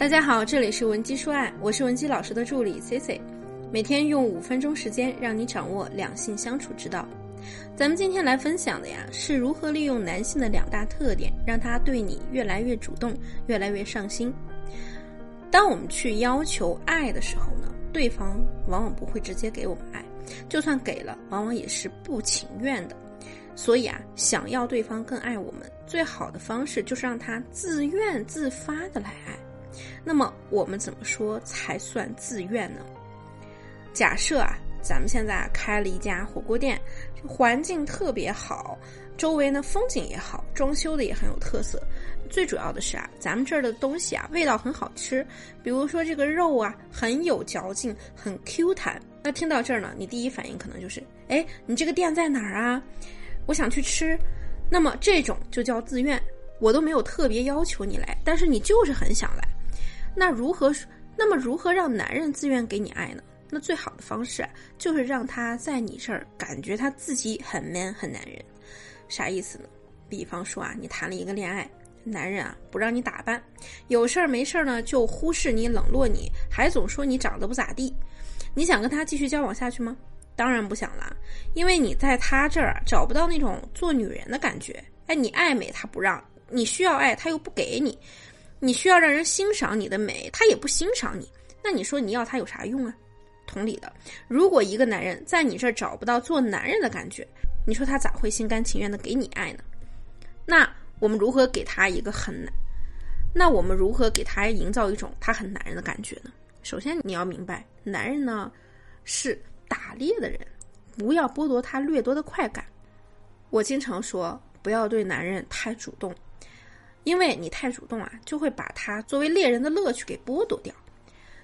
大家好，这里是文姬说爱，我是文姬老师的助理 C C，每天用五分钟时间让你掌握两性相处之道。咱们今天来分享的呀，是如何利用男性的两大特点，让他对你越来越主动，越来越上心。当我们去要求爱的时候呢，对方往往不会直接给我们爱，就算给了，往往也是不情愿的。所以啊，想要对方更爱我们，最好的方式就是让他自愿自发的来爱。那么我们怎么说才算自愿呢？假设啊，咱们现在开了一家火锅店，环境特别好，周围呢风景也好，装修的也很有特色。最主要的是啊，咱们这儿的东西啊味道很好吃，比如说这个肉啊很有嚼劲，很 Q 弹。那听到这儿呢，你第一反应可能就是，哎，你这个店在哪儿啊？我想去吃。那么这种就叫自愿，我都没有特别要求你来，但是你就是很想来。那如何？那么如何让男人自愿给你爱呢？那最好的方式啊就是让他在你这儿感觉他自己很 man 很男人。啥意思呢？比方说啊，你谈了一个恋爱。男人啊，不让你打扮，有事儿没事儿呢就忽视你、冷落你，还总说你长得不咋地。你想跟他继续交往下去吗？当然不想啦，因为你在他这儿找不到那种做女人的感觉。哎，你爱美他不让，你需要爱他又不给你，你需要让人欣赏你的美，他也不欣赏你。那你说你要他有啥用啊？同理的，如果一个男人在你这儿找不到做男人的感觉，你说他咋会心甘情愿的给你爱呢？那。我们如何给他一个很难？那我们如何给他营造一种他很男人的感觉呢？首先你要明白，男人呢是打猎的人，不要剥夺他掠夺的快感。我经常说，不要对男人太主动，因为你太主动啊，就会把他作为猎人的乐趣给剥夺掉。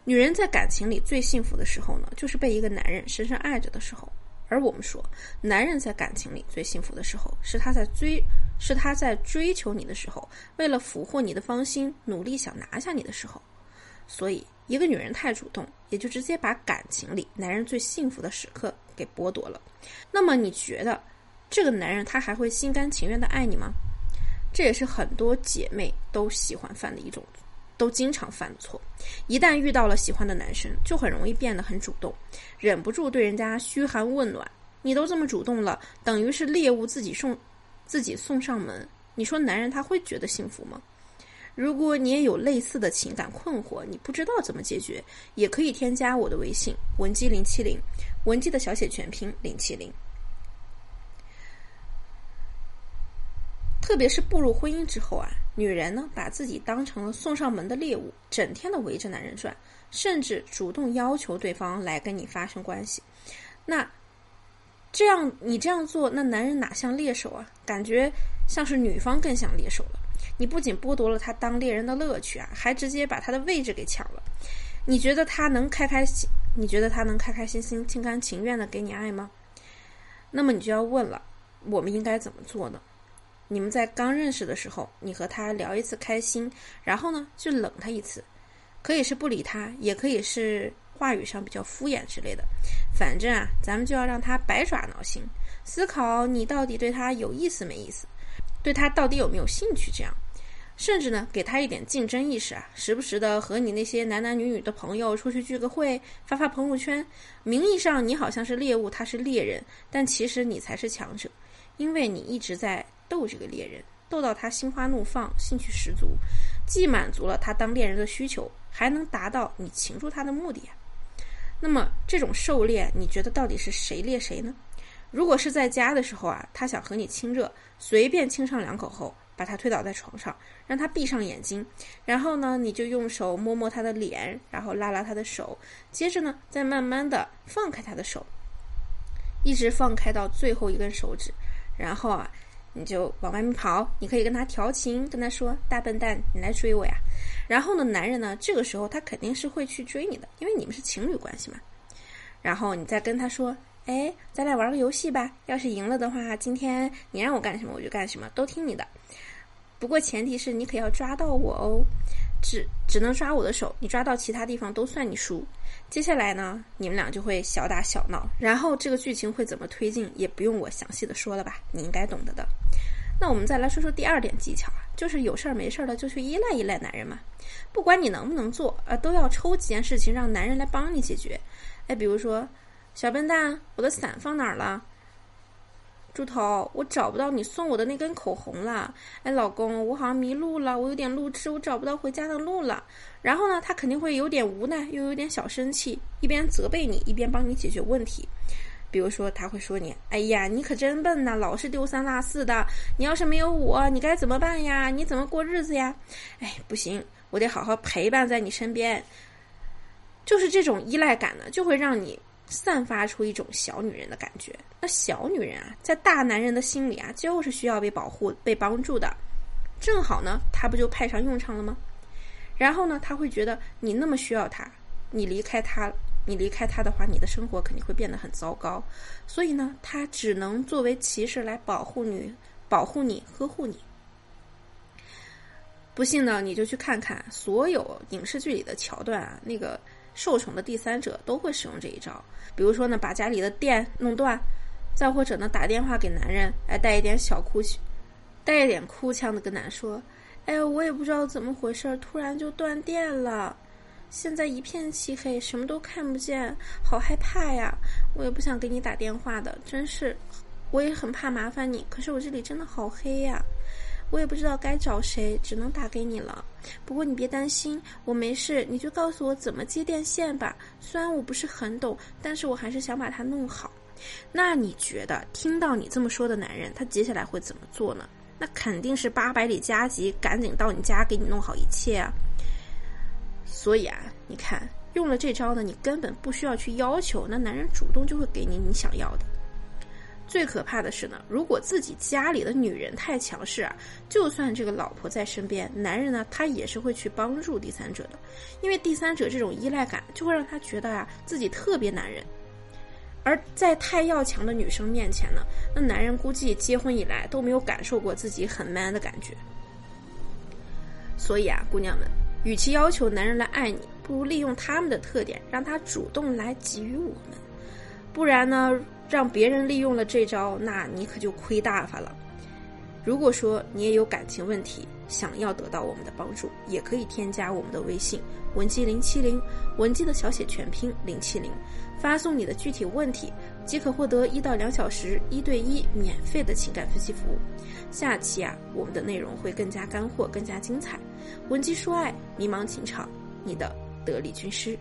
女人在感情里最幸福的时候呢，就是被一个男人深深爱着的时候。而我们说，男人在感情里最幸福的时候，是他在追，是他在追求你的时候，为了俘获你的芳心，努力想拿下你的时候。所以，一个女人太主动，也就直接把感情里男人最幸福的时刻给剥夺了。那么，你觉得这个男人他还会心甘情愿的爱你吗？这也是很多姐妹都喜欢犯的一种。都经常犯的错，一旦遇到了喜欢的男生，就很容易变得很主动，忍不住对人家嘘寒问暖。你都这么主动了，等于是猎物自己送，自己送上门。你说男人他会觉得幸福吗？如果你也有类似的情感困惑，你不知道怎么解决，也可以添加我的微信文姬零七零，文姬的小写全拼零七零。特别是步入婚姻之后啊，女人呢把自己当成了送上门的猎物，整天的围着男人转，甚至主动要求对方来跟你发生关系。那这样你这样做，那男人哪像猎手啊？感觉像是女方更像猎手了。你不仅剥夺了他当猎人的乐趣啊，还直接把他的位置给抢了。你觉得他能开开心？你觉得他能开开心心、心甘情愿的给你爱吗？那么你就要问了，我们应该怎么做呢？你们在刚认识的时候，你和他聊一次开心，然后呢就冷他一次，可以是不理他，也可以是话语上比较敷衍之类的。反正啊，咱们就要让他百爪挠心，思考你到底对他有意思没意思，对他到底有没有兴趣。这样，甚至呢给他一点竞争意识啊，时不时的和你那些男男女女的朋友出去聚个会，发发朋友圈。名义上你好像是猎物，他是猎人，但其实你才是强者，因为你一直在。逗这个猎人，逗到他心花怒放，兴趣十足，既满足了他当猎人的需求，还能达到你擒住他的目的。那么这种狩猎，你觉得到底是谁猎谁呢？如果是在家的时候啊，他想和你亲热，随便亲上两口后，把他推倒在床上，让他闭上眼睛，然后呢，你就用手摸摸他的脸，然后拉拉他的手，接着呢，再慢慢的放开他的手，一直放开到最后一根手指，然后啊。你就往外面跑，你可以跟他调情，跟他说：“大笨蛋，你来追我呀！”然后呢，男人呢，这个时候他肯定是会去追你的，因为你们是情侣关系嘛。然后你再跟他说：“哎，咱俩玩个游戏吧，要是赢了的话，今天你让我干什么我就干什么，都听你的。不过前提是你可要抓到我哦。”只只能抓我的手，你抓到其他地方都算你输。接下来呢，你们俩就会小打小闹，然后这个剧情会怎么推进，也不用我详细的说了吧，你应该懂得的。那我们再来说说第二点技巧啊，就是有事儿没事儿的就去依赖依赖男人嘛。不管你能不能做，呃，都要抽几件事情让男人来帮你解决。哎，比如说，小笨蛋，我的伞放哪儿了？猪头，我找不到你送我的那根口红了。哎，老公，我好像迷路了，我有点路痴，我找不到回家的路了。然后呢，他肯定会有点无奈，又有点小生气，一边责备你，一边帮你解决问题。比如说，他会说你：“哎呀，你可真笨呐，老是丢三落四的。你要是没有我，你该怎么办呀？你怎么过日子呀？”哎，不行，我得好好陪伴在你身边。就是这种依赖感呢，就会让你。散发出一种小女人的感觉。那小女人啊，在大男人的心里啊，就是需要被保护、被帮助的。正好呢，她不就派上用场了吗？然后呢，他会觉得你那么需要他，你离开他，你离开他的话，你的生活肯定会变得很糟糕。所以呢，他只能作为骑士来保护你、保护你、呵护你。不信呢，你就去看看所有影视剧里的桥段啊，那个。受宠的第三者都会使用这一招，比如说呢，把家里的电弄断，再或者呢，打电话给男人，哎，带一点小哭，带一点哭腔的跟男说：“哎，我也不知道怎么回事，突然就断电了，现在一片漆黑，什么都看不见，好害怕呀！我也不想给你打电话的，真是，我也很怕麻烦你，可是我这里真的好黑呀。”我也不知道该找谁，只能打给你了。不过你别担心，我没事，你就告诉我怎么接电线吧。虽然我不是很懂，但是我还是想把它弄好。那你觉得听到你这么说的男人，他接下来会怎么做呢？那肯定是八百里加急，赶紧到你家给你弄好一切啊。所以啊，你看用了这招呢，你根本不需要去要求，那男人主动就会给你你想要的。最可怕的是呢，如果自己家里的女人太强势啊，就算这个老婆在身边，男人呢他也是会去帮助第三者的，因为第三者这种依赖感就会让他觉得啊自己特别男人。而在太要强的女生面前呢，那男人估计结婚以来都没有感受过自己很 man 的感觉。所以啊，姑娘们，与其要求男人来爱你，不如利用他们的特点，让他主动来给予我们。不然呢？让别人利用了这招，那你可就亏大发了。如果说你也有感情问题，想要得到我们的帮助，也可以添加我们的微信文姬零七零，文姬的小写全拼零七零，发送你的具体问题，即可获得一到两小时一对一免费的情感分析服务。下期啊，我们的内容会更加干货，更加精彩。文姬说爱，迷茫情场，你的得力军师。